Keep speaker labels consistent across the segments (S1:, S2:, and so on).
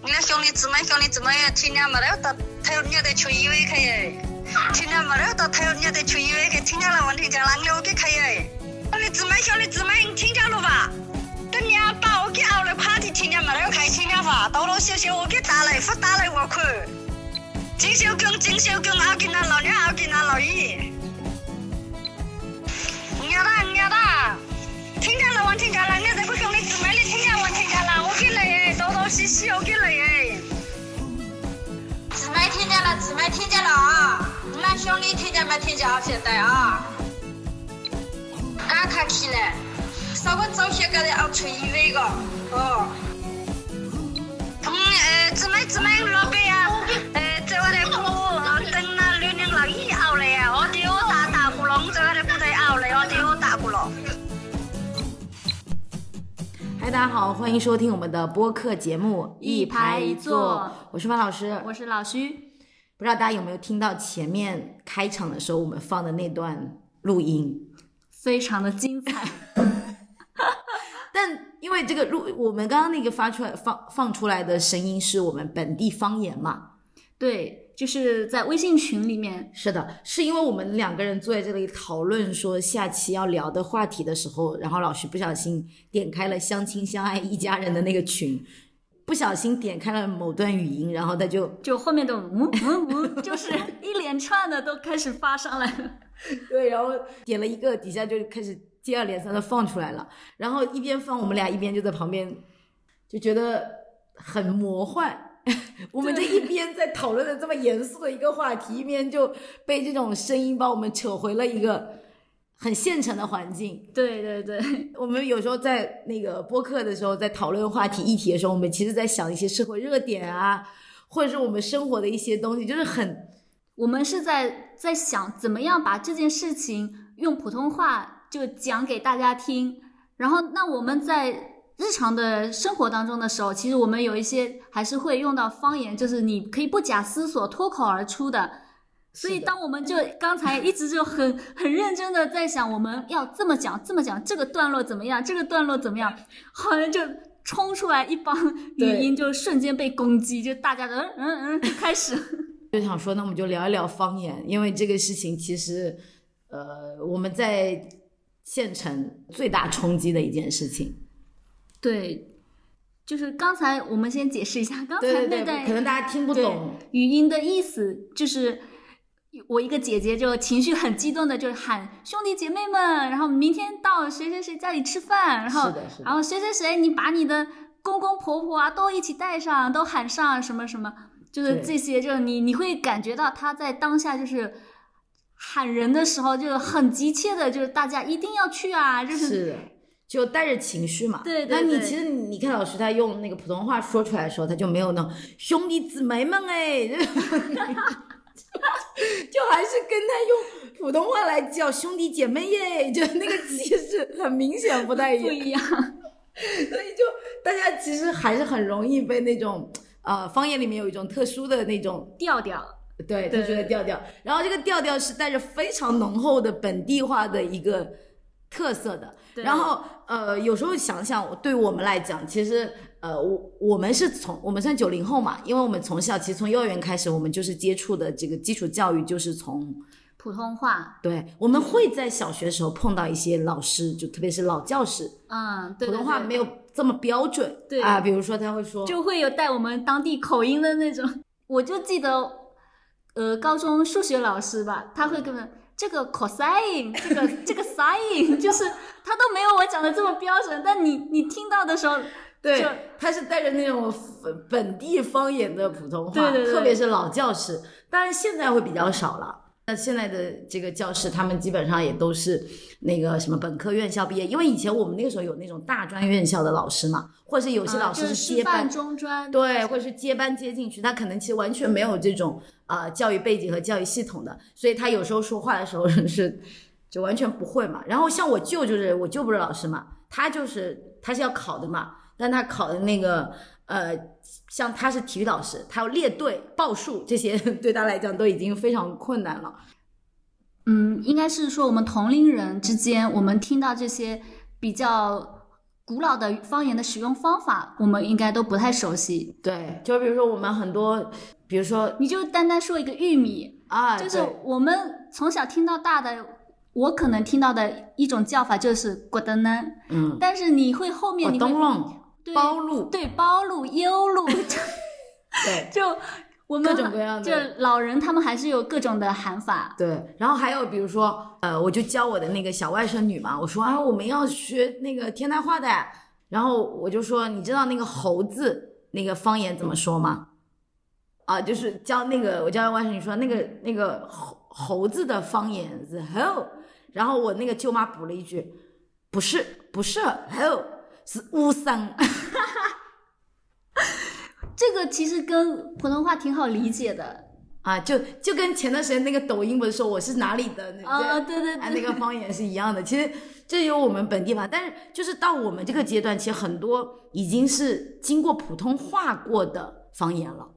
S1: 你那兄弟姊妹兄弟姊妹，天天没得到太阳热的去医院去耶，天没得到太阳热的去医院去，天天来问题家啷个给开耶？兄弟姊妹兄弟姊妹，你听见了吧？等你阿爸我给熬了 party，天没得开听见吧？多多少少我给打来，不打来我去。金小公金小公，熬给那老娘熬给那老姨。伢哒伢哒，听见了问题家啷个见了，姊妹听见了啊！那兄弟听见没听见啊？现在啊，赶快起来，稍微早些个的要出医院个哦。嗯，呃，姊妹姊妹老板呀，呃，这我的不等那六零老一熬了呀，我丢大大咕隆，这个的不得熬了，我丢大咕隆。
S2: 嗨，大家好，欢迎收听我们的播客节目
S3: 一拍一坐，
S2: 我是方老师。
S3: 我是老徐。
S2: 不知道大家有没有听到前面开场的时候我们放的那段录音？
S3: 非常的精彩。
S2: 但因为这个录，我们刚刚那个发出来放放出来的声音是我们本地方言嘛？
S3: 对，就是在微信群里面。
S2: 是的，是因为我们两个人坐在这里讨论说下期要聊的话题的时候，然后老师不小心点开了相亲相爱一家人的那个群，不小心点开了某段语音，然后他就
S3: 就后面的嗯嗯嗯，就是 一连串的都开始发上来了。
S2: 对，然后点了一个，底下就开始接二连三的放出来了，然后一边放，我们俩一边就在旁边就觉得很魔幻。我们这一边在讨论的这么严肃的一个话题，一边就被这种声音把我们扯回了一个很现成的环境。
S3: 对 对对，
S2: 我们有时候在那个播客的时候，在讨论话题议题的时候，我们其实在想一些社会热点啊，或者是我们生活的一些东西，就是很。
S3: 我们是在在想怎么样把这件事情用普通话就讲给大家听，然后那我们在日常的生活当中的时候，其实我们有一些还是会用到方言，就是你可以不假思索脱口而出的。所以当我们就刚才一直就很 很认真的在想我们要这么讲这么讲这个段落怎么样，这个段落怎么样，好像就冲出来一帮 语音就瞬间被攻击，就大家的嗯嗯嗯就开始。
S2: 就想说，那我们就聊一聊方言，因为这个事情其实，呃，我们在县城最大冲击的一件事情。
S3: 对，就是刚才我们先解释一下，刚才那段
S2: 可能大家听不懂
S3: 语音的意思，就是我一个姐姐就情绪很激动的就喊兄弟姐妹们，然后明天到谁谁谁家里吃饭，然后然后谁谁谁你把你的公公婆婆啊都一起带上，都喊上什么什么。就是这些，就是你你会感觉到他在当下就是喊人的时候，就很急切的，就是大家一定要去啊，就是
S2: 就带着情绪嘛。
S3: 对
S2: 对。那你其实你看老师他用那个普通话说出来的时候，他就没有那种兄弟姊妹们哎，就还是跟他用普通话来叫兄弟姐妹耶，就那个气势很明显不太
S3: 一样。
S2: 所以就大家其实还是很容易被那种。呃，方言里面有一种特殊的那种
S3: 调调，
S2: 对，特殊的调调。然后这个调调是带着非常浓厚的本地化的一个特色的。然后呃，有时候想想，对我们来讲，其实呃，我我们是从我们算九零后嘛，因为我们从小其实从幼儿园开始，我们就是接触的这个基础教育就是从
S3: 普通话。
S2: 对，我们会在小学时候碰到一些老师，就特别是老教师，
S3: 嗯，
S2: 普通话没有。这么标准，
S3: 对
S2: 啊，比如说他会说，
S3: 就会有带我们当地口音的那种。我就记得，呃，高中数学老师吧，他会跟我们这个 cosine，这个 这个 sin，就是他都没有我讲的这么标准。但你你听到的时候，
S2: 对，他是带着那种本地方言的普通话，
S3: 对对对，
S2: 特别是老教师，当然现在会比较少了。那现在的这个教师，他们基本上也都是那个什么本科院校毕业，因为以前我们那个时候有那种大专院校的老师嘛，或者是有些老师
S3: 是
S2: 接班
S3: 中专，
S2: 对，或者是接班接进去，他可能其实完全没有这种啊教育背景和教育系统的，所以他有时候说话的时候是就完全不会嘛。然后像我舅就是我舅不是老师嘛，他就是他是要考的嘛，但他考的那个。呃，像他是体育老师，他要列队报数，这些 对他来讲都已经非常困难了。
S3: 嗯，应该是说我们同龄人之间，我们听到这些比较古老的方言的使用方法，我们应该都不太熟悉。
S2: 对，就比如说我们很多，比如说
S3: 你就单单说一个玉米，
S2: 啊，
S3: 就是我们从小听到大的，我可能听到的一种叫法就是“果登呢”，
S2: 嗯，
S3: 但是你会后面你会
S2: 东弄
S3: 对
S2: 包路，
S3: 对包路、优路，
S2: 对
S3: 就我们
S2: 各种各样的
S3: 就老人他们还是有各种的喊法。
S2: 对，然后还有比如说，呃，我就教我的那个小外甥女嘛，我说啊，我们要学那个天台话的，然后我就说，你知道那个猴子那个方言怎么说吗？啊，就是教那个我教外甥女说那个那个猴猴子的方言是 ho，然后我那个舅妈补了一句，不是不是 ho，是乌桑。
S3: 这个其实跟普通话挺好理解的
S2: 啊，就就跟前段时间那个抖音不是说我是哪里的那
S3: 啊，对对
S2: 啊，
S3: 对，
S2: 那个方言是一样的。其实这有我们本地方，但是就是到我们这个阶段，其实很多已经是经过普通话过的方言了。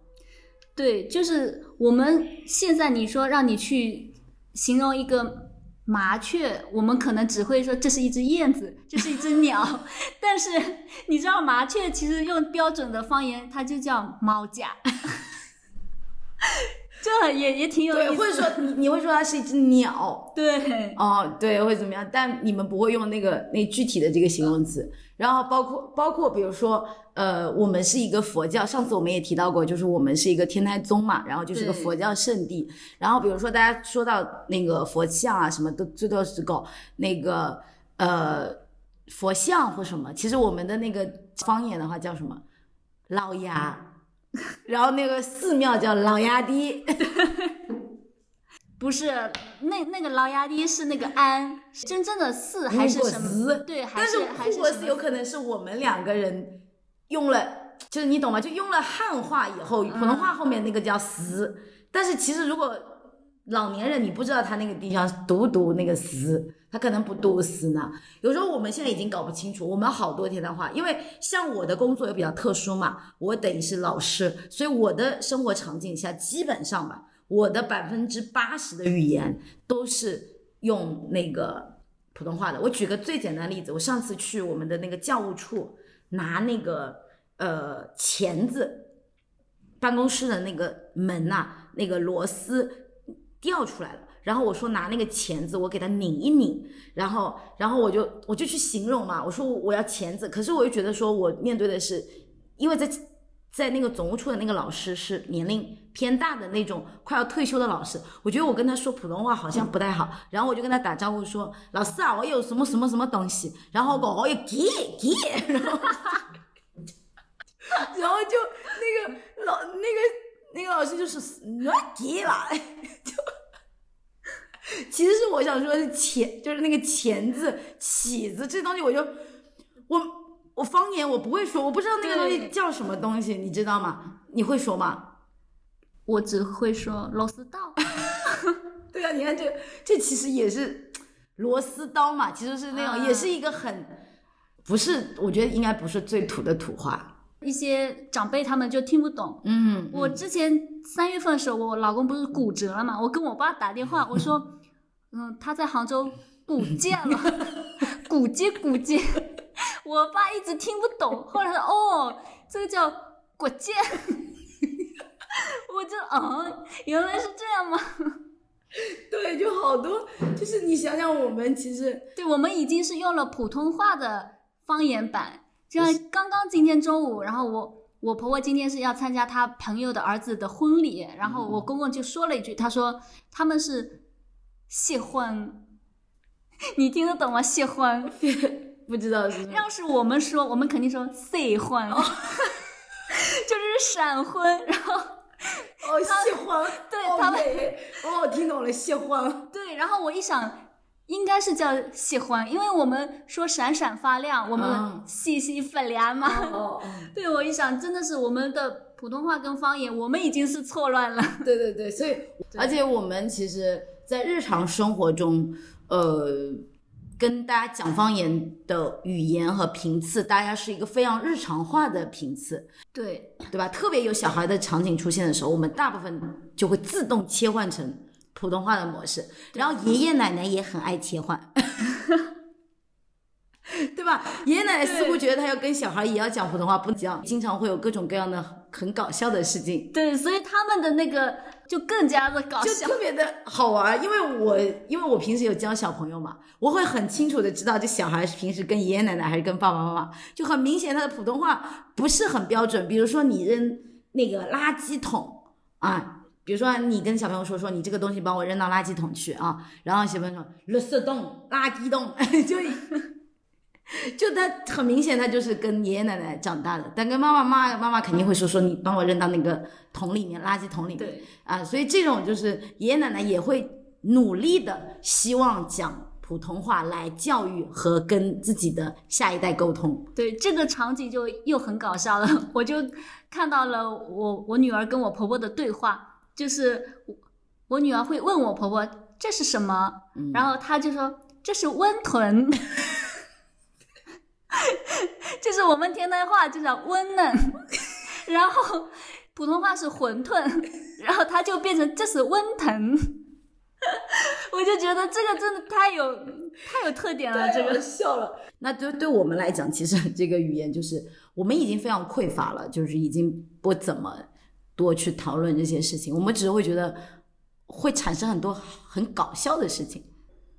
S3: 对，就是我们现在你说让你去形容一个麻雀，我们可能只会说这是一只燕子，这是一只鸟，但是你知道麻雀其实用标准的方言，它就叫猫架，这也也挺有意
S2: 对，
S3: 思。
S2: 或者说你你会说它是一只鸟
S3: 对，
S2: 哦，对，会怎么样？但你们不会用那个那具体的这个形容词。然后包括包括比如说，呃，我们是一个佛教，上次我们也提到过，就是我们是一个天台宗嘛，然后就是个佛教圣地。然后比如说大家说到那个佛像啊，什么都最多是搞那个呃佛像或什么，其实我们的那个方言的话叫什么老鸭，然后那个寺庙叫老鸭地。
S3: 不是那那个老鸭的是那个安，真正的寺还是什么？
S2: 寺
S3: 对，还
S2: 但是
S3: 还
S2: 护国寺
S3: 是什
S2: 有可能是我们两个人用了，就是你懂吗？就用了汉话以后，普通话后面那个叫寺。但是其实如果老年人你不知道他那个地方读不读那个寺，他可能不读寺呢。有时候我们现在已经搞不清楚，我们好多天的话，因为像我的工作又比较特殊嘛，我等于是老师，所以我的生活场景下基本上吧，我的百分之八十的语言都是用那个普通话的。我举个最简单的例子，我上次去我们的那个教务处拿那个呃钳子，办公室的那个门呐、那个螺丝掉出来了。然后我说拿那个钳子，我给它拧一拧，然后，然后我就我就去形容嘛，我说我要钳子，可是我又觉得说我面对的是，因为在在那个总务处的那个老师是年龄偏大的那种快要退休的老师，我觉得我跟他说普通话好像不太好，然后我就跟他打招呼说老师啊，我有什么什么什么东西，然后我我有给给，然后 然后就那个老那个那个老师就是乱给了，就其实是我想说是钳，就是那个钳子、起子这东西，我就我我方言我不会说，我不知道那个东西叫什么东西，你知道吗？你会说吗？
S3: 我只会说螺丝刀。
S2: 对啊，你看这这其实也是螺丝刀嘛，其实是那种、
S3: 啊
S2: 也是一个很不是，我觉得应该不是最土的土话。
S3: 一些长辈他们就听不懂。
S2: 嗯，
S3: 我之前三月份的时候，我老公不是骨折了嘛，我跟我爸打电话，我说，嗯，他在杭州骨折了，骨折骨戒，我爸一直听不懂，后来说哦，这个叫骨戒，我就嗯，原来是这样吗？
S2: 对，就好多，就是你想想，我们其实
S3: 对，我们已经是用了普通话的方言版。就像刚刚今天中午，然后我我婆婆今天是要参加她朋友的儿子的婚礼，然后我公公就说了一句，他说他们是谢婚，你听得懂吗？谢婚，
S2: 不知道是
S3: 要是我们说，我们肯定说谢婚，就是闪婚，然后
S2: 哦，蟹黄，哦
S3: 对他们
S2: 哦，我听懂了，喜欢，
S3: 对，然后我一想。应该是叫喜欢，因为我们说闪闪发亮，我们
S2: 嗯
S3: 细细粉亮嘛。对我一想，真的是我们的普通话跟方言，我们已经是错乱了。
S2: 对对对，所以 而且我们其实，在日常生活中，呃，跟大家讲方言的语言和频次，大家是一个非常日常化的频次，
S3: 对，
S2: 对吧？特别有小孩的场景出现的时候，我们大部分就会自动切换成普通话的模式，然后爷爷奶奶也很爱切换。对 对吧？爷爷奶奶似乎觉得他要跟小孩也要讲普通话，不讲，经常会有各种各样的很搞笑的事情。
S3: 对，所以他们的那个就更加的搞笑。
S2: 就特别的好玩，因为我因为我平时有教小朋友嘛，我会很清楚的知道这小孩是平时跟爷爷奶奶还是跟爸爸妈妈，就很明显他的普通话不是很标准。比如说你扔那个垃圾桶啊，比如说你跟小朋友说说你这个东西帮我扔到垃圾桶去啊，然后小朋友说垃圾桶、垃圾桶，就 就他很明显他就是跟爷爷奶奶长大的，但跟妈妈妈妈妈肯定会说说你帮我扔到那个桶里面，垃圾桶里面。
S3: 对。
S2: 啊，所以这种就是爷爷奶奶也会努力的希望讲普通话来教育和跟自己的下一代沟通。
S3: 对，这个场景就又很搞笑了，我就看到了我我女儿跟我婆婆的对话，就是我我女儿会问我婆婆这是什么，
S2: 嗯。
S3: 然后她就说这是温豚，就是我们天台话就叫温嫩，然后普通话是馄饨，然后它就变成这是温腾。我就觉得这个真的太有太有特点了，这个
S2: 笑了。那对对我们来讲，其实这个语言就是我们已经非常匮乏了，就是已经不怎么多去讨论这些事情，我们只是会觉得会产生很多很搞笑的事情。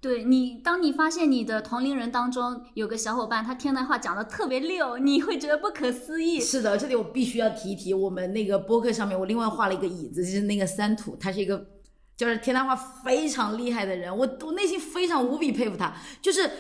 S3: 对你，当你发现你的同龄人当中有个小伙伴，他天南话讲的特别溜，你会觉得不可思议。
S2: 是的，这里我必须要提一提，我们那个播客上面，我另外画了一个椅子，就是那个三土，他是一个就是天南话非常厉害的人，我我内心非常无比佩服他，就是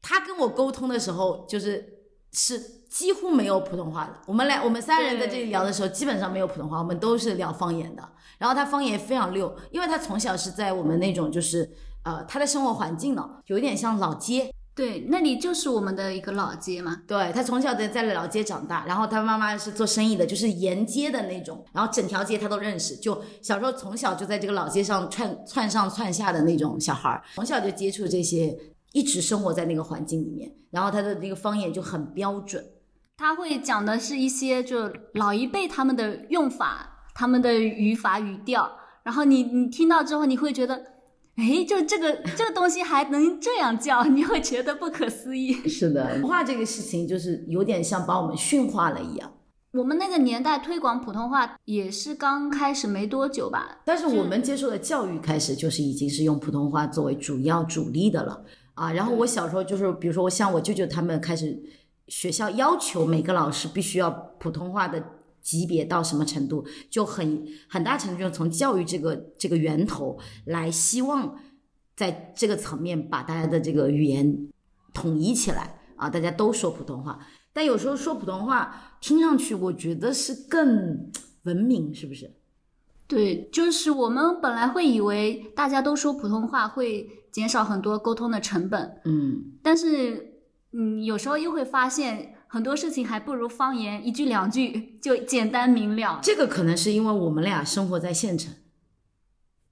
S2: 他跟我沟通的时候，就是是几乎没有普通话的。我们俩我们三人在这里聊的时候，基本上没有普通话，我们都是聊方言的。然后他方言非常溜，因为他从小是在我们那种就是呃他的生活环境呢，有一点像老街，
S3: 对，那里就是我们的一个老街嘛。
S2: 对他从小在在老街长大，然后他妈妈是做生意的，就是沿街的那种，然后整条街他都认识。就小时候从小就在这个老街上窜窜上窜下的那种小孩儿，从小就接触这些，一直生活在那个环境里面，然后他的那个方言就很标准。
S3: 他会讲的是一些就老一辈他们的用法、他们的语法语调，然后你你听到之后，你会觉得，哎，就这个这个东西还能这样叫，你会觉得不可思议。
S2: 是的，普通话这个事情就是有点像把我们驯化了一样。
S3: 我们那个年代推广普通话也是刚开始没多久吧，
S2: 但是我们接受的教育开始就是已经是用普通话作为主要主力的了啊。然后我小时候就是，比如说我像我舅舅他们开始，学校要求每个老师必须要普通话的级别到什么程度，就很很大程度就从教育这个这个源头来，希望在这个层面把大家的这个语言统一起来啊，大家都说普通话。但有时候说普通话听上去，我觉得是更文明，是不是？
S3: 对，就是我们本来会以为大家都说普通话会减少很多沟通的成本，
S2: 嗯，
S3: 但是嗯，有时候又会发现很多事情还不如方言一句两句就简单明了。
S2: 这个可能是因为我们俩生活在县城，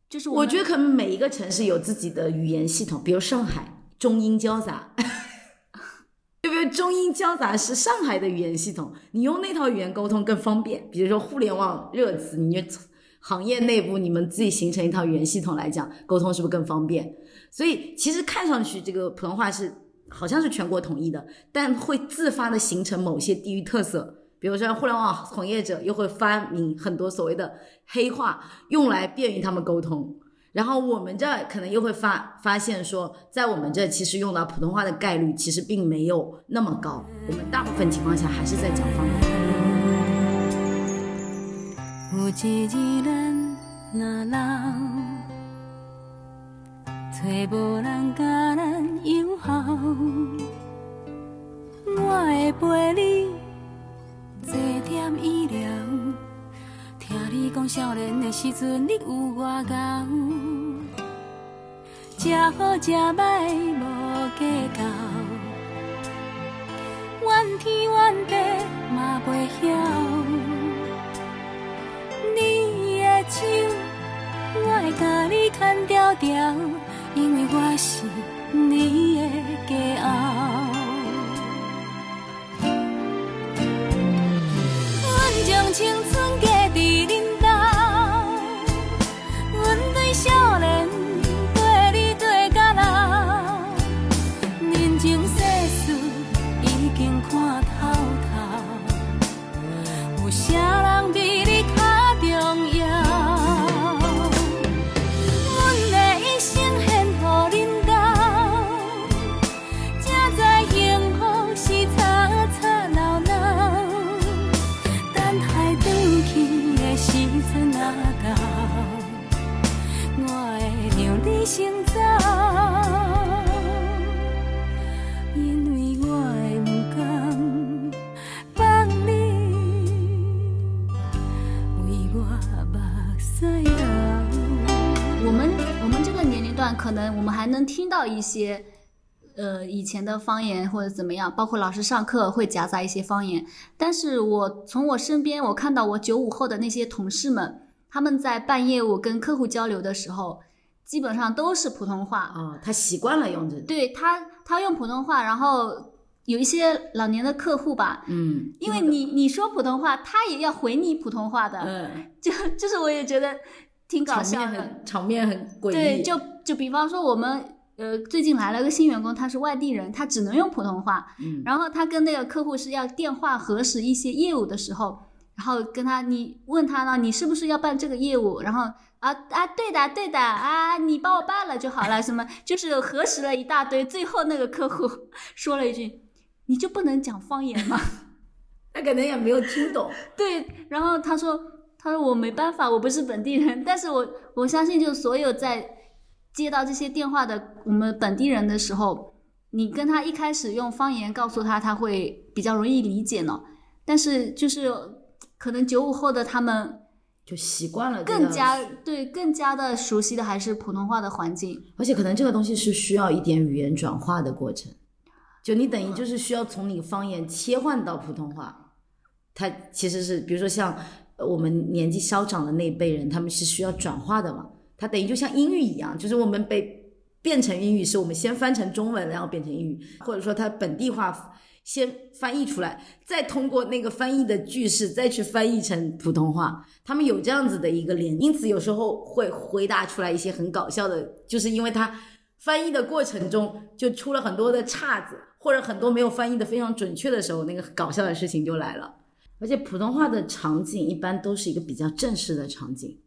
S3: 就是们
S2: 我觉得可能每一个城市有自己的语言系统，比如上海中英交杂，对不对？中英交杂是上海的语言系统，你用那套语言沟通更方便。比如说互联网热词，你就行业内部你们自己形成一套语言系统来讲，沟通是不是更方便？所以其实看上去这个普通话是好像是全国统一的，但会自发的形成某些地域特色。比如说，互联网从业者又会发明很多所谓的黑话，用来便于他们沟通。然后我们这可能又会发发现说，在我们这其实用到普通话的概率其实并没有那么高，我们大部分情况下还是在讲方言。
S4: 找无人甲咱友好，我会陪你坐点医疗。听你讲少年的时阵，你有外敖，食好食歹无计较，怨天怨地嘛袂晓。你的手，我会甲你牵条条，因为我是你的骄傲。
S3: 一些，呃，以前的方言或者怎么样，包括老师上课会夹杂一些方言。但是我从我身边，我看到我九五后的那些同事们，他们在办业务跟客户交流的时候，基本上都是普通话。
S2: 哦，他习惯了用这个，
S3: 对他，他用普通话，然后有一些老年的客户吧，
S2: 嗯，
S3: 因为你你说普通话，他也要回你普通话的，
S2: 嗯，
S3: 就就是我也觉得挺搞笑的。
S2: 面很场面很诡异，
S3: 对，就就比方说我们呃最近来了个新员工，他是外地人，他只能用普通话，
S2: 嗯
S3: 然后他跟那个客户是要电话核实一些业务的时候，然后跟他你问他呢，你是不是要办这个业务？然后啊啊对的对的啊，你帮我办了就好了，什么就是核实了一大堆，最后那个客户 说了一句，你就不能讲方言吗？
S2: 他可能也没有听懂，
S3: 对，然后他说，他说我没办法，我不是本地人，但是我我相信，就所有在接到这些电话的我们本地人的时候，你跟他一开始用方言告诉他，他会比较容易理解呢。但是就是可能九五后的他们
S2: 就习惯了
S3: 更加对更加的熟悉的还是普通话的环境。
S2: 而且可能这个东西是需要一点语言转化的过程，就你等于就是需要从你方言切换到普通话，它其实是比如说像呃我们年纪稍长的那一辈人，他们是需要转化的嘛，它等于就像英语一样，就是我们被变成英语是我们先翻成中文，然后变成英语，或者说它本地化先翻译出来，再通过那个翻译的句式再去翻译成普通话，他们有这样子的一个连，因此有时候会回答出来一些很搞笑的，就是因为他翻译的过程中就出了很多的岔子，或者很多没有翻译的非常准确的时候，那个搞笑的事情就来了。而且普通话的场景一般都是一个比较正式的场景，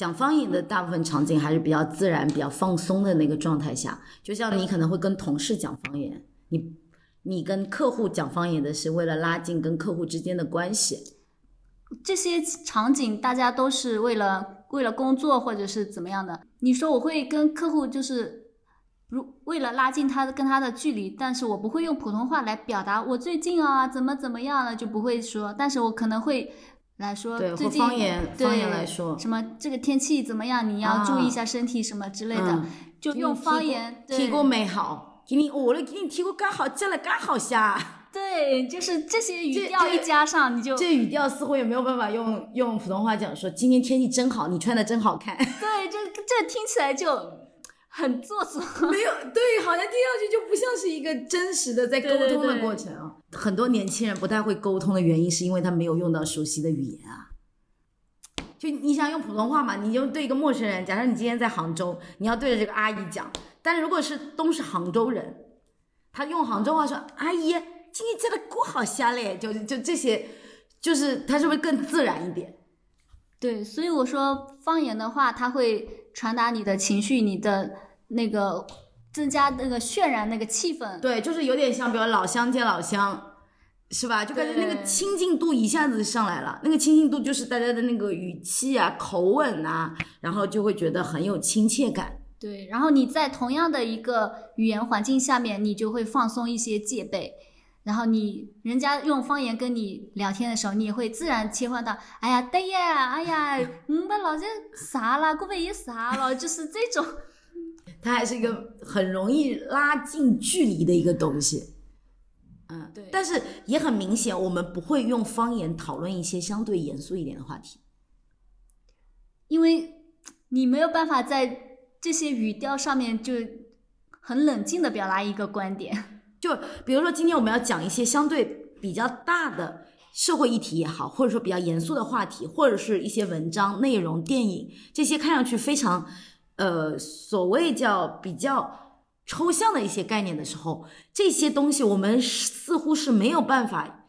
S2: 讲方言的大部分场景还是比较自然、比较放松的那个状态下。就像你可能会跟同事讲方言，你你跟客户讲方言的是为了拉近跟客户之间的关系。
S3: 这些场景大家都是为了为了工作或者是怎么样的。你说我会跟客户就是，如为了拉近他跟他的距离，但是我不会用普通话来表达我最近啊怎么怎么样了就不会说，但是我可能会来说
S2: 对，或
S3: 最近
S2: 方言方言来说，
S3: 什么这个天气怎么样，你要注意一下身体什么之类的，
S2: 嗯
S3: 就用方言对
S2: 天过美好，给你我了，给你提过刚好，接了刚好下。
S3: 对，就是这些语调一加上，你就
S2: 这语调似乎也没有办法用用普通话讲说，今天天气真好，你穿的真好看。
S3: 对这这听起来就很做作。
S2: 没有，对，好像听上去就不像是一个真实的在沟通的过程啊。很多年轻人不太会沟通的原因，是因为他没有用到熟悉的语言啊。就你想用普通话嘛，你就对一个陌生人，假设你今天在杭州，你要对着这个阿姨讲，但是如果是都是杭州人，他用杭州话说：“阿姨，今天这个锅好香嘞。”就就这些，就是他是不是更自然一点？
S3: 对，所以我说方言的话，它会传达你的情绪，你的那个增加那个渲染那个气氛。
S2: 对，就是有点像，比如老乡见老乡，是吧？就感觉那个亲近度一下子上来了。那个亲近度就是大家的那个语气啊、口吻啊，然后就会觉得很有亲切感。
S3: 对，然后你在同样的一个语言环境下面，你就会放松一些戒备。然后你人家用方言跟你聊天的时候，你也会自然切换到，哎呀，对呀，哎呀，嗯，把老家啥了，过边也啥了，就是这种。
S2: 它还是一个很容易拉近距离的一个东西。嗯，
S3: 对
S2: 但是也很明显，我们不会用方言讨论一些相对严肃一点的话题。
S3: 因为你没有办法在这些语调上面就很冷静的表达一个观点。
S2: 就比如说，今天我们要讲一些相对比较大的社会议题也好，或者说比较严肃的话题，或者是一些文章内容、电影这些看上去非常呃所谓叫比较抽象的一些概念的时候，这些东西我们似乎是没有办法，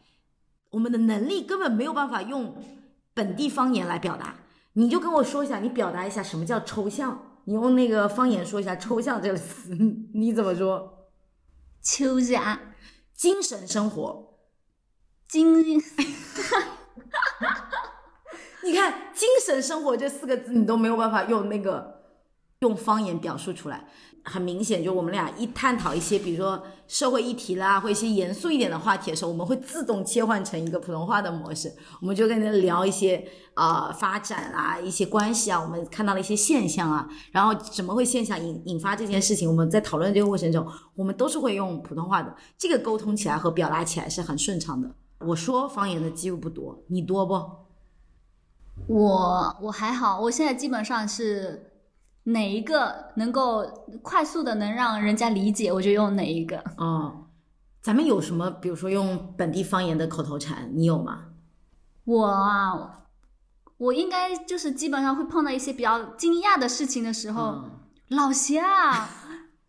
S2: 我们的能力根本没有办法用本地方言来表达。你就跟我说一下，你表达一下什么叫抽象？你用那个方言说一下“抽象”这个词，你怎么说？
S3: 秋然
S2: 精神生活，
S3: 精
S2: 你看“精神生活”这四个字，你都没有办法用那个用方言表述出来。很明显，就我们俩一探讨一些，比如说社会议题啦，或一些严肃一点的话题的时候，我们会自动切换成一个普通话的模式，我们就跟人聊一些啊、发展啊、一些关系啊，我们看到了一些现象啊，然后怎么会现象引引发这件事情，我们在讨论这个过程中，我们都是会用普通话的，这个沟通起来和表达起来是很顺畅的。我说方言的机会不多，你多不？
S3: 我我还好，我现在基本上是哪一个能够快速的能让人家理解，我就用哪一个。
S2: 哦，咱们有什么，比如说用本地方言的口头禅，你有吗？
S3: 我啊，我应该就是基本上会碰到一些比较惊讶的事情的时候，
S2: 嗯
S3: 老谢啊，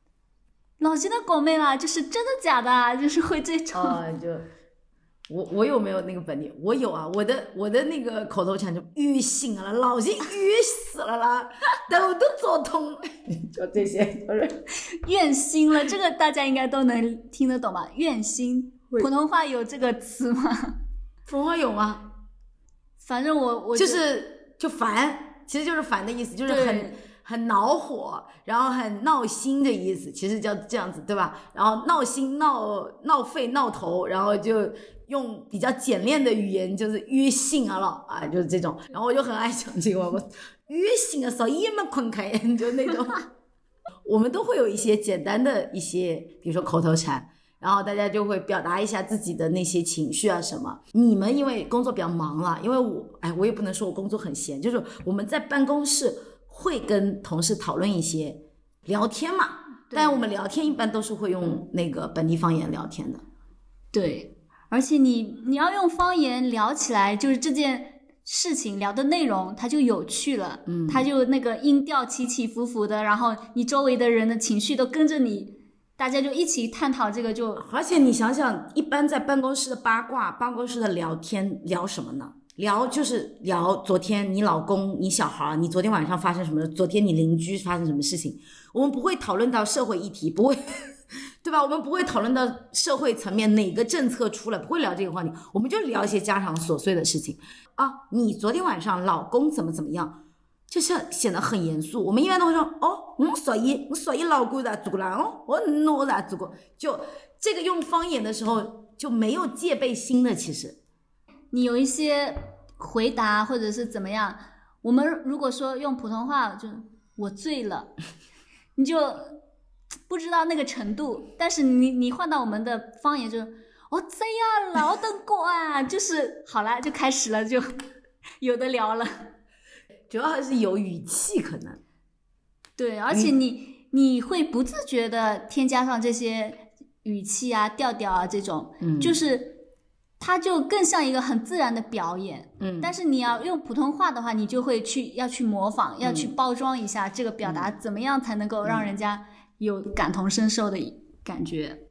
S3: 老谢的狗妹啦，就是真的假的啊，就是会这种。
S2: 哦，就我我有没有那个本领？我有啊，我的我的那个口头禅就淤醒了，老子淤死了啦，头都做通，就这些，就是
S3: 怨心了，这个大家应该都能听得懂吧？怨心，普通话有这个词吗？
S2: 普通话有吗？
S3: 反正我我
S2: 就是就烦，其实就是烦的意思，就是很很恼火，然后很闹心的意思，其实叫这样子，对吧？然后闹心、闹闹肺、闹头，然后就用比较简练的语言，就是约信啊了啊，就是这种。然后我就很爱讲这个，我约信啊，少一么困开，就那种。我们都会有一些简单的一些，比如说口头禅，然后大家就会表达一下自己的那些情绪啊什么。你们因为工作比较忙了，因为我哎，我也不能说我工作很闲，就是我们在办公室会跟同事讨论一些聊天嘛，但我们聊天一般都是会用那个本地方言聊天的。
S3: 对，而且你你要用方言聊起来，就是这件事情聊的内容，它就有趣了，
S2: 嗯
S3: 它就那个音调起起伏伏的，然后你周围的人的情绪都跟着你，大家就一起探讨这个就，
S2: 而且你想想，一般在办公室的八卦、办公室的聊天聊什么呢？聊就是聊昨天你老公、你小孩，你昨天晚上发生什么？昨天你邻居发生什么事情？我们不会讨论到社会议题，不会，对吧？我们不会讨论到社会层面哪个政策出来，不会聊这个话题，我们就聊一些家常琐碎的事情啊。你昨天晚上老公怎么怎么样？就是显得很严肃。我们一般都会说哦，我所以我所以老公咋做过啦？哦，我我咋做过？就这个用方言的时候就没有戒备心的，其实。
S3: 你有一些回答或者是怎么样，我们如果说用普通话，就我醉了，你就不知道那个程度，但是你你换到我们的方言就是我醉呀，劳动过啊，就是好了，就开始了，就 有的聊了。
S2: 主要还是有语气，可能。
S3: 对，而且你、你会不自觉的添加上这些语气啊、调调啊这种，
S2: 嗯。
S3: 就是它就更像一个很自然的表演。
S2: 嗯。
S3: 但是你要用普通话的话，你就会去要去模仿，要去包装一下这个表达，怎么样才能够让人家有感同身受的感觉？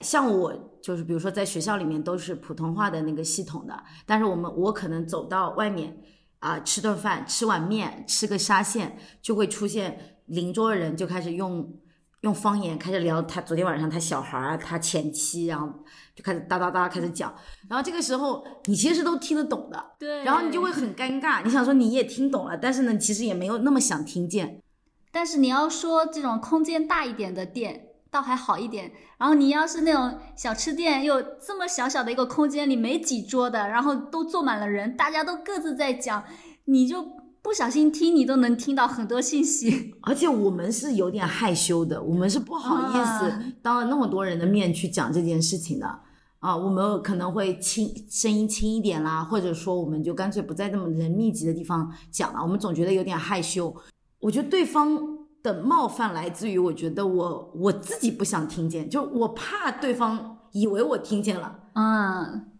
S2: 像我就是比如说在学校里面都是普通话的那个系统的，但是我们我可能走到外面啊、吃顿饭，吃碗面，吃个沙县，就会出现邻桌的人就开始用用方言开始聊他昨天晚上他小孩儿他前妻，然后就开始哒哒哒开始讲，然后这个时候你其实都听得懂的，
S3: 对
S2: 然后你就会很尴尬，你想说你也听懂了，但是呢其实也没有那么想听见，
S3: 但是你要说这种空间大一点的店，倒还好一点。然后你要是那种小吃店，又这么小小的一个空间里没几桌的，然后都坐满了人，大家都各自在讲，你就不小心听，你都能听到很多信息。
S2: 而且我们是有点害羞的，我们是不好意思
S3: 啊
S2: 当着那么多人的面去讲这件事情的啊。我们可能会轻声音轻一点啦，或者说我们就干脆不在那么人密集的地方讲了。我们总觉得有点害羞。我觉得对方的冒犯来自于，我觉得我我自己不想听见，就我怕对方以为我听见了。
S3: 嗯，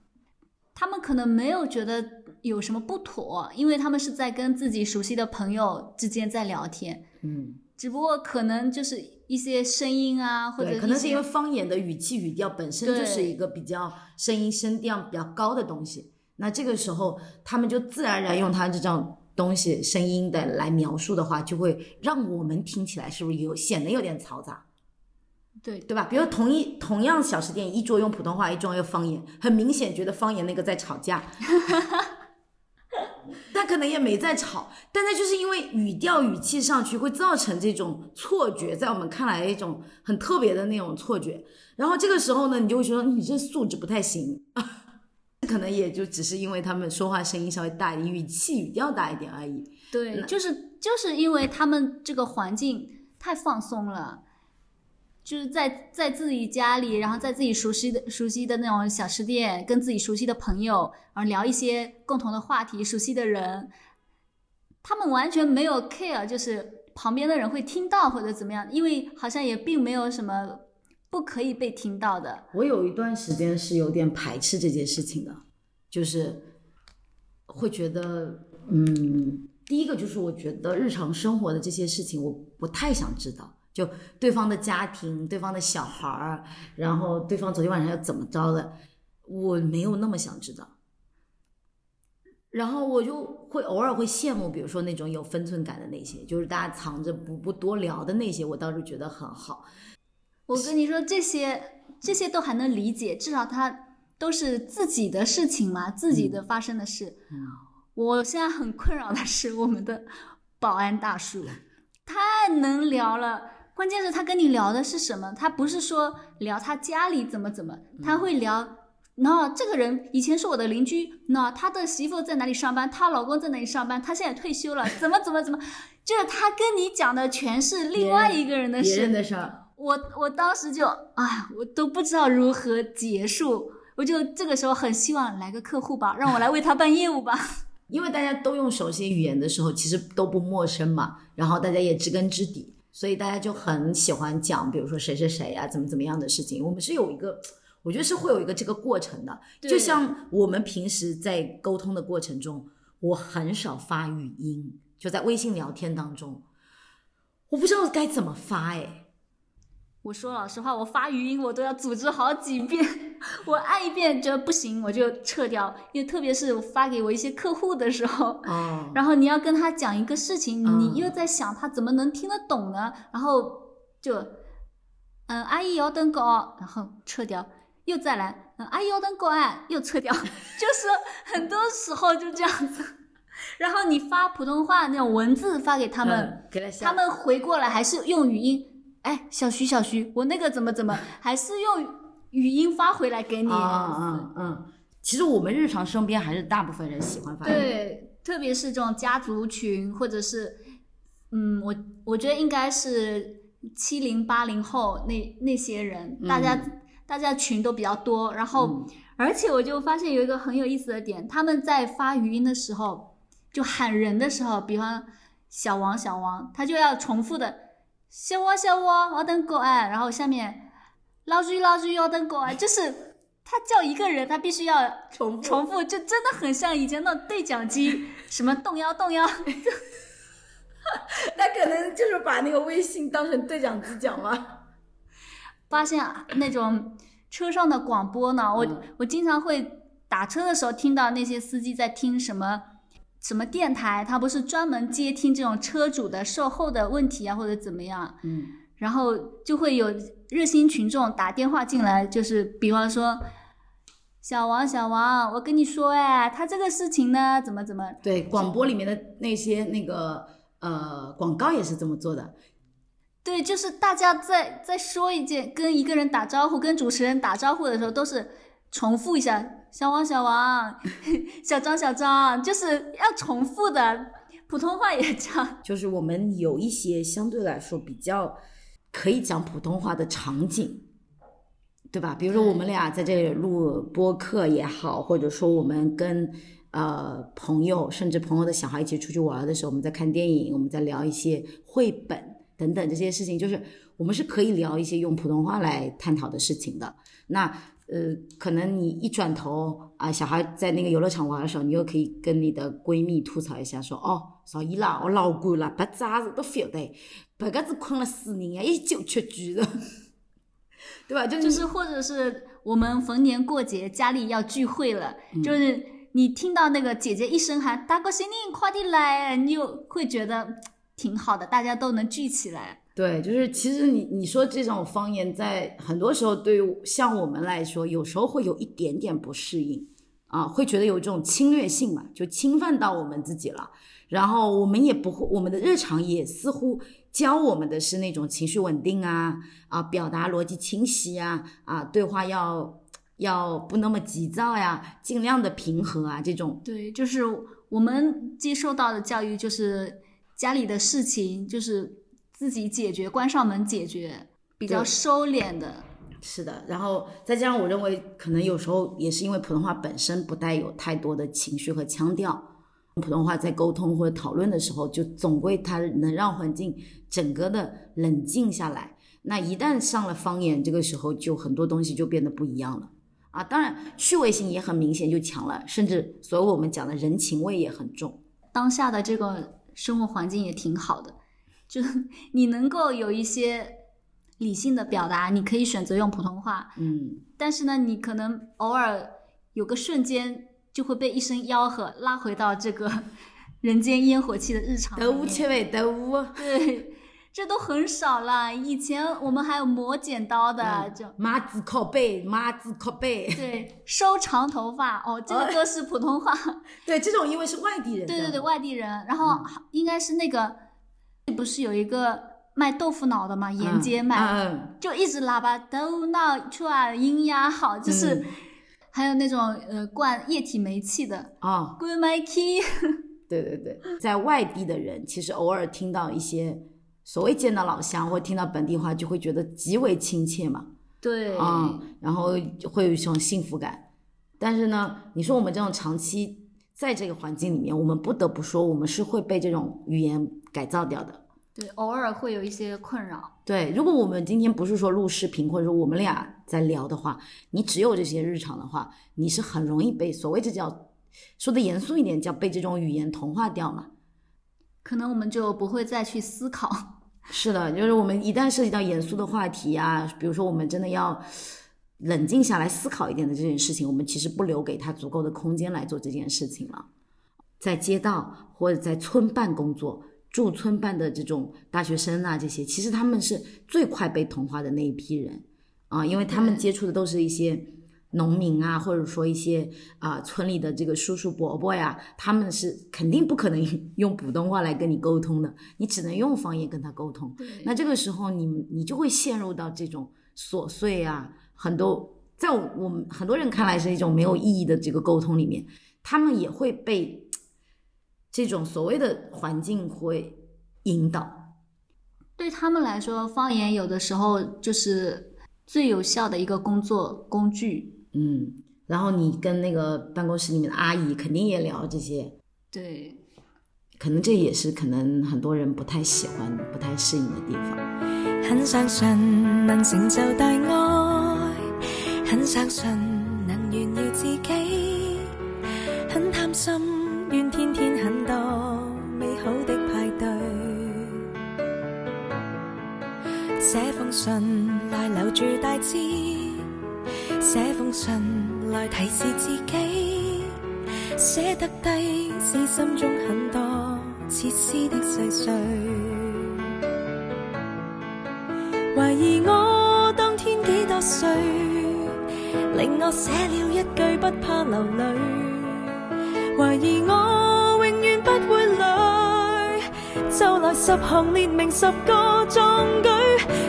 S3: 他们可能没有觉得有什么不妥，因为他们是在跟自己熟悉的朋友之间在聊天，
S2: 嗯，
S3: 只不过可能就是一些声音啊，或者，
S2: 可能是因为方言的语气语调本身就是一个比较声音声调比较高的东西，那这个时候他们就自然而然用他这种东西声音的来描述的话，就会让我们听起来是不是有显得有点嘈杂，
S3: 对
S2: 对吧？比如同一同样小吃店，一桌用普通话，一桌用方言，很明显觉得方言那个在吵架。但可能也没在吵，但他就是因为语调语气上去会造成这种错觉，在我们看来一种很特别的那种错觉。然后这个时候呢，你就会觉得你这素质不太行，可能也就只是因为他们说话声音稍微大一点，语气语调大一点而已。
S3: 对，就是就是因为他们这个环境太放松了，就是在在自己家里，然后在自己熟悉的熟悉的那种小吃店，跟自己熟悉的朋友，然后聊一些共同的话题，熟悉的人，他们完全没有 care，就是旁边的人会听到或者怎么样，因为好像也并没有什么不可以被听到的。
S2: 我有一段时间是有点排斥这件事情的，就是会觉得，嗯，第一个就是我觉得日常生活的这些事情我不太想知道，就对方的家庭、对方的小孩儿，然后对方昨天晚上要怎么着的，我没有那么想知道。然后我就会偶尔会羡慕，比如说那种有分寸感的那些，就是大家藏着不不多聊的那些，我倒是觉得很好。
S3: 我跟你说，这些这些都还能理解，至少他都是自己的事情嘛，自己的发生的事。我现在很困扰的是我们的 保安大叔，太能聊了。关键是他跟你聊的是什么？他不是说聊他家里怎么怎么，他会聊。那这个人以前是我的邻居，那他的媳妇在哪里上班？她老公在哪里上班？他现在退休了，怎么怎么怎么？就是他跟你讲的全是另外一个人的事。
S2: 别人的事儿，
S3: 我我当时就，哎，我都不知道如何结束，我就这个时候很希望来个客户吧，让我来为他办业务吧。
S2: 因为大家都用手写语言的时候，其实都不陌生嘛，然后大家也知根知底，所以大家就很喜欢讲，比如说谁谁谁呀、怎么怎么样的事情。我们是有一个，我觉得是会有一个这个过程的，就像我们平时在沟通的过程中，我很少发语音，就在微信聊天当中，我不知道该怎么发哎。
S3: 我说老实话，我发语音我都要组织好几遍，我按一遍觉得不行，我就撤掉。因为特别是发给我一些客户的时候，
S2: 哦，
S3: 然后你要跟他讲一个事情，
S2: 嗯
S3: 你又在想他怎么能听得懂呢？然后就，嗯，阿姨要等稿，然后撤掉，又再来，嗯，阿姨要等稿啊，又撤掉，就是很多时候就这样子。然后你发普通话那种文字发给他们，
S2: 嗯给他
S3: 他们回过来还是用语音，哎，小徐小徐，我那个怎么怎么，还是用语音发回来给你。
S2: 嗯嗯嗯，其实我们日常身边还是大部分人喜欢发。
S3: 对，特别是这种家族群，或者是，嗯，我我觉得应该是七零八零后那那些人，大家大家群都比较多，然后、
S2: 嗯
S3: 而且我就发现有一个很有意思的点，他们在发语音的时候，就喊人的时候，比方小王小王，他就要重复的小王小王，我等狗哎，然后下面老朱老朱要等狗哎，就是他叫一个人，他必须要
S2: 重复。
S3: 重复，就真的很像以前那种对讲机，什么动摇动摇，
S2: 那可能就是把那个微信当成对讲机讲了。
S3: 发现那种车上的广播呢，我、
S2: 嗯。
S3: 我经常会打车的时候听到那些司机在听什么什么电台，它不是专门接听这种车主的售后的问题啊，或者怎么样，
S2: 嗯，
S3: 然后就会有热心群众打电话进来，就是比方说。小王，小王，我跟你说，哎，他这个事情呢，怎么怎么，
S2: 对，广播里面的那些那个呃广告也是这么做的。
S3: 对，就是大家在在说一件跟一个人打招呼，跟主持人打招呼的时候，都是重复一下“小王，小王，小张，小张”，就是要重复的。普通话也这样，
S2: 就是我们有一些相对来说比较可以讲普通话的场景，对吧？比如说我们俩在这里录播客也好，或者说我们跟呃朋友，甚至朋友的小孩一起出去玩的时候，我们在看电影，我们在聊一些绘本等等这些事情，就是我们是可以聊一些用普通话来探讨的事情的。那呃，可能你一转头啊，小孩在那个游乐场玩的时候，你又可以跟你的闺蜜吐槽一下，说哦，少伊啦，我老惯了，白渣子都 feel 的，白个子困了四年啊，一九吃猪的，对吧？就是
S3: 就是或者是我们逢年过节家里要聚会了，就是你听到那个姐姐一声喊“大哥新年快点来”，你又会觉得挺好的，大家都能聚起来。
S2: 对，就是其实你你说这种方言，在很多时候对于像我们来说，有时候会有一点点不适应，啊，会觉得有这种侵略性嘛，就侵犯到我们自己了。然后我们也不会，我们的日常也似乎教我们的是那种情绪稳定啊，啊，表达逻辑清晰啊，啊，对话要要不那么急躁呀，尽量的平和啊，这种
S3: 对，就是我们接受到的教育，就是家里的事情就是自己解决，关上门解决，比较收敛的。
S2: 是的。然后再加上我认为，可能有时候也是因为普通话本身不带有太多的情绪和腔调。普通话在沟通或者讨论的时候，就总归它能让环境整个的冷静下来。那一旦上了方言，这个时候就很多东西就变得不一样了啊！当然，趣味性也很明显就强了，甚至所有我们讲的人情味也很重。
S3: 当下的这个生活环境也挺好的，就你能够有一些理性的表达，你可以选择用普通话，
S2: 嗯，
S3: 但是呢，你可能偶尔有个瞬间就会被一声吆喝拉回到这个 人间烟火气的日常里
S2: 豆
S3: 面。
S2: 切味豆腐，
S3: 对，这都很少了。以前我们还有磨剪刀的，就
S2: 马子靠背，马子靠背。
S3: 对 收长头发哦，这个都是普通话。
S2: 对，这种因为是外地人，
S3: 对对对，外地人，然后应该是那个，不是有一个卖豆腐脑的嘛，沿街卖，
S2: 嗯，
S3: 就一直喇叭豆脑出来音压好，就是、
S2: 嗯。
S3: 还有那种呃灌液体煤气的。
S2: 哦，
S3: 滚麦 key，
S2: 对对对，在外地的人其实偶尔听到一些所谓见到老乡或听到本地话，就会觉得极为亲切嘛，
S3: 对，
S2: 啊、然后会有一种幸福感。但是呢，你说我们这种长期在这个环境里面，我们不得不说，我们是会被这种语言改造掉的。
S3: 对，偶尔会有一些困扰。
S2: 对，如果我们今天不是说录视频，或者说我们俩在聊的话，你只有这些日常的话，你是很容易被所谓这叫说的严肃一点，叫被这种语言同化掉嘛。
S3: 可能我们就不会再去思考。
S2: 是的，就是我们一旦涉及到严肃的话题啊，比如说我们真的要冷静下来思考一点的这件事情，我们其实不留给他足够的空间来做这件事情了。在街道或者在村办工作，驻村办的这种大学生啊，这些其实他们是最快被同化的那一批人啊，因为他们接触的都是一些农民啊，或者说一些啊村里的这个叔叔伯伯呀，他们是肯定不可能 用普通话来跟你沟通的，你只能用方言跟他沟通。那这个时候你你就会陷入到这种琐碎啊，很多在我我们很多人看来是一种没有意义的这个沟通里面，他们也会被这种所谓的环境会引导。
S3: 对他们来说，方言有的时候就是最有效的一个工作工具。
S2: 嗯，然后你跟那个办公室里面的阿姨肯定也聊这些，
S3: 对，
S2: 可能这也是可能很多人不太喜欢、不太适应的地方。
S4: 很相信能成就大愛，很相信能炫耀自己，很贪心愿天天很多美好的派對。寫封信来留住大志，寫封信來提示自己，寫得低是心中很多切絲的細碎。懷疑我當天幾多歲，令我写了一句不怕流泪，怀疑我永远不会累，就来十行列明十个壮举，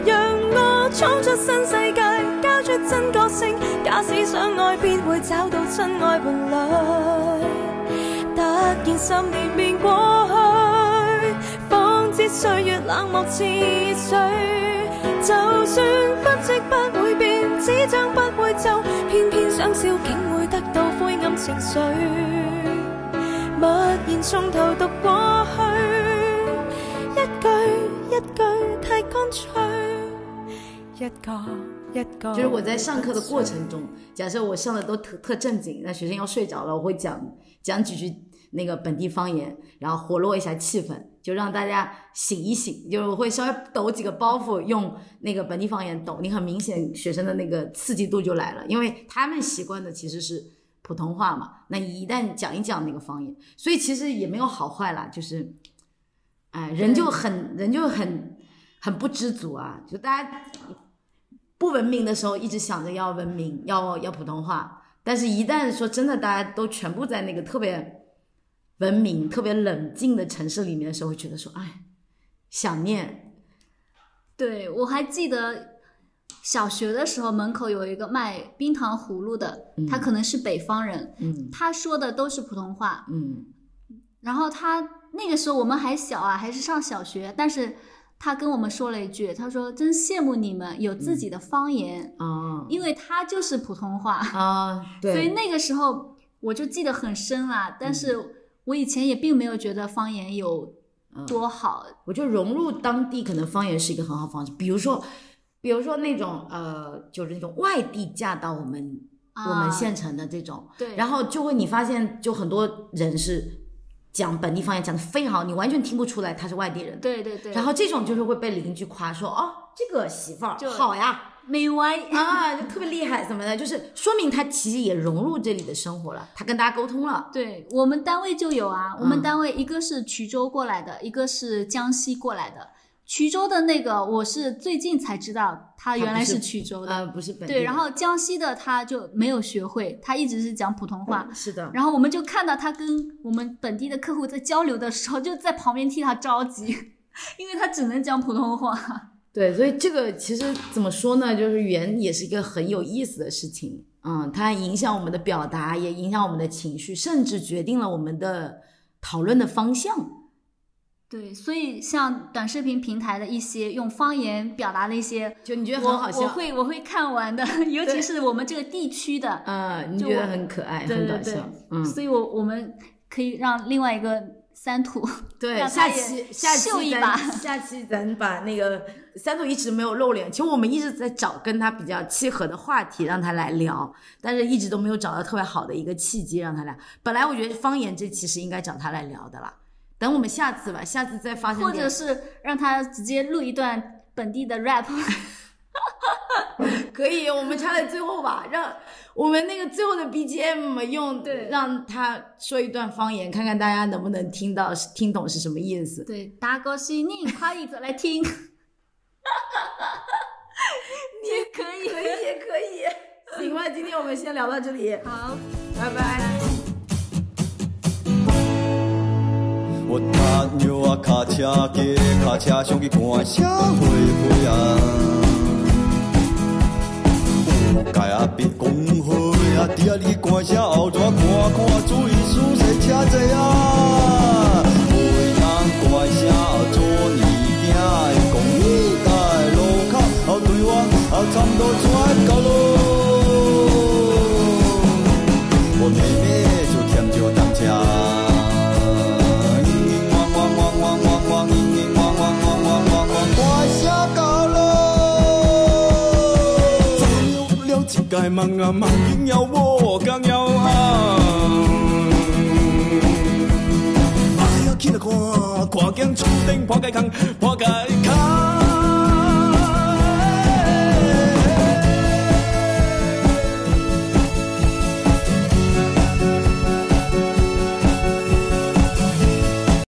S4: 让我闯出新世界，交出真個性。假使相愛，必会找到真爱伴侣。突然十年便过去，方知岁月冷漠似水。就算不即不会变，紙張不會皺，偏偏想笑竟會得到灰暗情緒。默然從頭讀過去，一句一句太乾脆，一個一個。
S2: 就是我在上課的過程中，假設我上的都特特正經，那學生要睡着了，我會講講幾句那個本地方言，然後活絡一下氣氛，就让大家醒一醒。就是我會稍微抖几个包袱，用那个本地方言抖，你很明显学生的那个刺激度就来了，因为他们习惯的其实是普通话嘛。那一旦讲一讲那个方言，所以其实也没有好坏啦，就是，哎，人就很人就很很不知足啊，就大家。不文明的时候，一直想着要文明，要要普通话，但是，一旦说真的，大家都全部在那个特别文明、特别冷静的城市里面的时候，会觉得说，哎，想念。
S3: 对我还记得小学的时候，门口有一个卖冰糖葫芦的，他可能是北方人，
S2: 嗯
S3: 他说的都是普通话。
S2: 嗯
S3: 然后他那个时候我们还小啊，还是上小学，但是他跟我们说了一句，他说：“真羡慕你们有自己的方言，
S2: 啊
S3: 因为他就是普通话。
S2: 啊，对，
S3: 所以那个时候我就记得很深啦。但是我以前也并没有觉得方言有多好。
S2: 我觉得融入当地可能方言是一个很好方式。比如说，比如说那种呃，就是那种外地嫁到我们、我们
S3: 啊
S2: 县城的这种，
S3: 对，
S2: 然后就会你发现，就很多人是讲本地方言讲的非常好，你完全听不出来他是外地人。
S3: 对对对，
S2: 然后这种就是会被邻居夸说哦，这个媳妇儿好呀，
S3: 没歪。
S2: 啊，就特别厉害什么的，就是说明他其实也融入这里的生活了，他跟大家沟通了。
S3: 对我们单位就有啊，我们
S2: 嗯
S3: 单位一个是衢州过来的，一个是江西过来的。衢州的那个我是最近才知道，他原来
S2: 是
S3: 是衢州的。
S2: 呃，不是本地
S3: 对，
S2: 的
S3: 然后江西的他就没有学会，他一直是讲普通话。
S2: 是的，
S3: 然后我们就看到他跟我们本地的客户在交流的时候，就在旁边替他着急，因为他只能讲普通话。
S2: 对，所以这个其实怎么说呢？就是语言也是一个很有意思的事情，嗯，它影响我们的表达，也影响我们的情绪，甚至决定了我们的讨论的方向。
S3: 对，所以像短视频平台的一些用方言表达的一些，
S2: 就你觉得
S3: 我
S2: 很好笑，
S3: 我会我会看完的，尤其是我们这个地区的，
S2: 嗯，你觉得很可爱，很搞笑，，嗯，
S3: 所以我我们可以让另外一个三土
S2: 对，下期下期下期咱把那个三兔一直没有露脸，其实我们一直在找跟他比较契合的话题让他来聊，但是一直都没有找到特别好的一个契机让他来。本来我觉得方言这期是应该找他来聊的啦，等我们下次吧，下次再发生
S3: 或者是让他直接录一段本地的 rap，
S2: 可以，我们插在最后吧，让我们那个最后的 BGM 用
S3: 对
S2: 让他说一段方言，看看大家能不能听到听懂是什么意思。
S3: 对，大哥是你快一着来听，你也可以，
S2: 可以，可以，行吧，今天我们先聊到这里，
S3: 好。
S2: 拜拜。
S5: 我踏着啊卡车街，卡车上去看社会会啊。有界啊别讲好啊，伫啊你关车后座看看，注意事细车侪啊。无人怪声做物件讲你在路口，后对我后差不多转到路。界梦啊梦，紧要我更要啊。哎呀，起来看，看见厝顶破解空，破解空。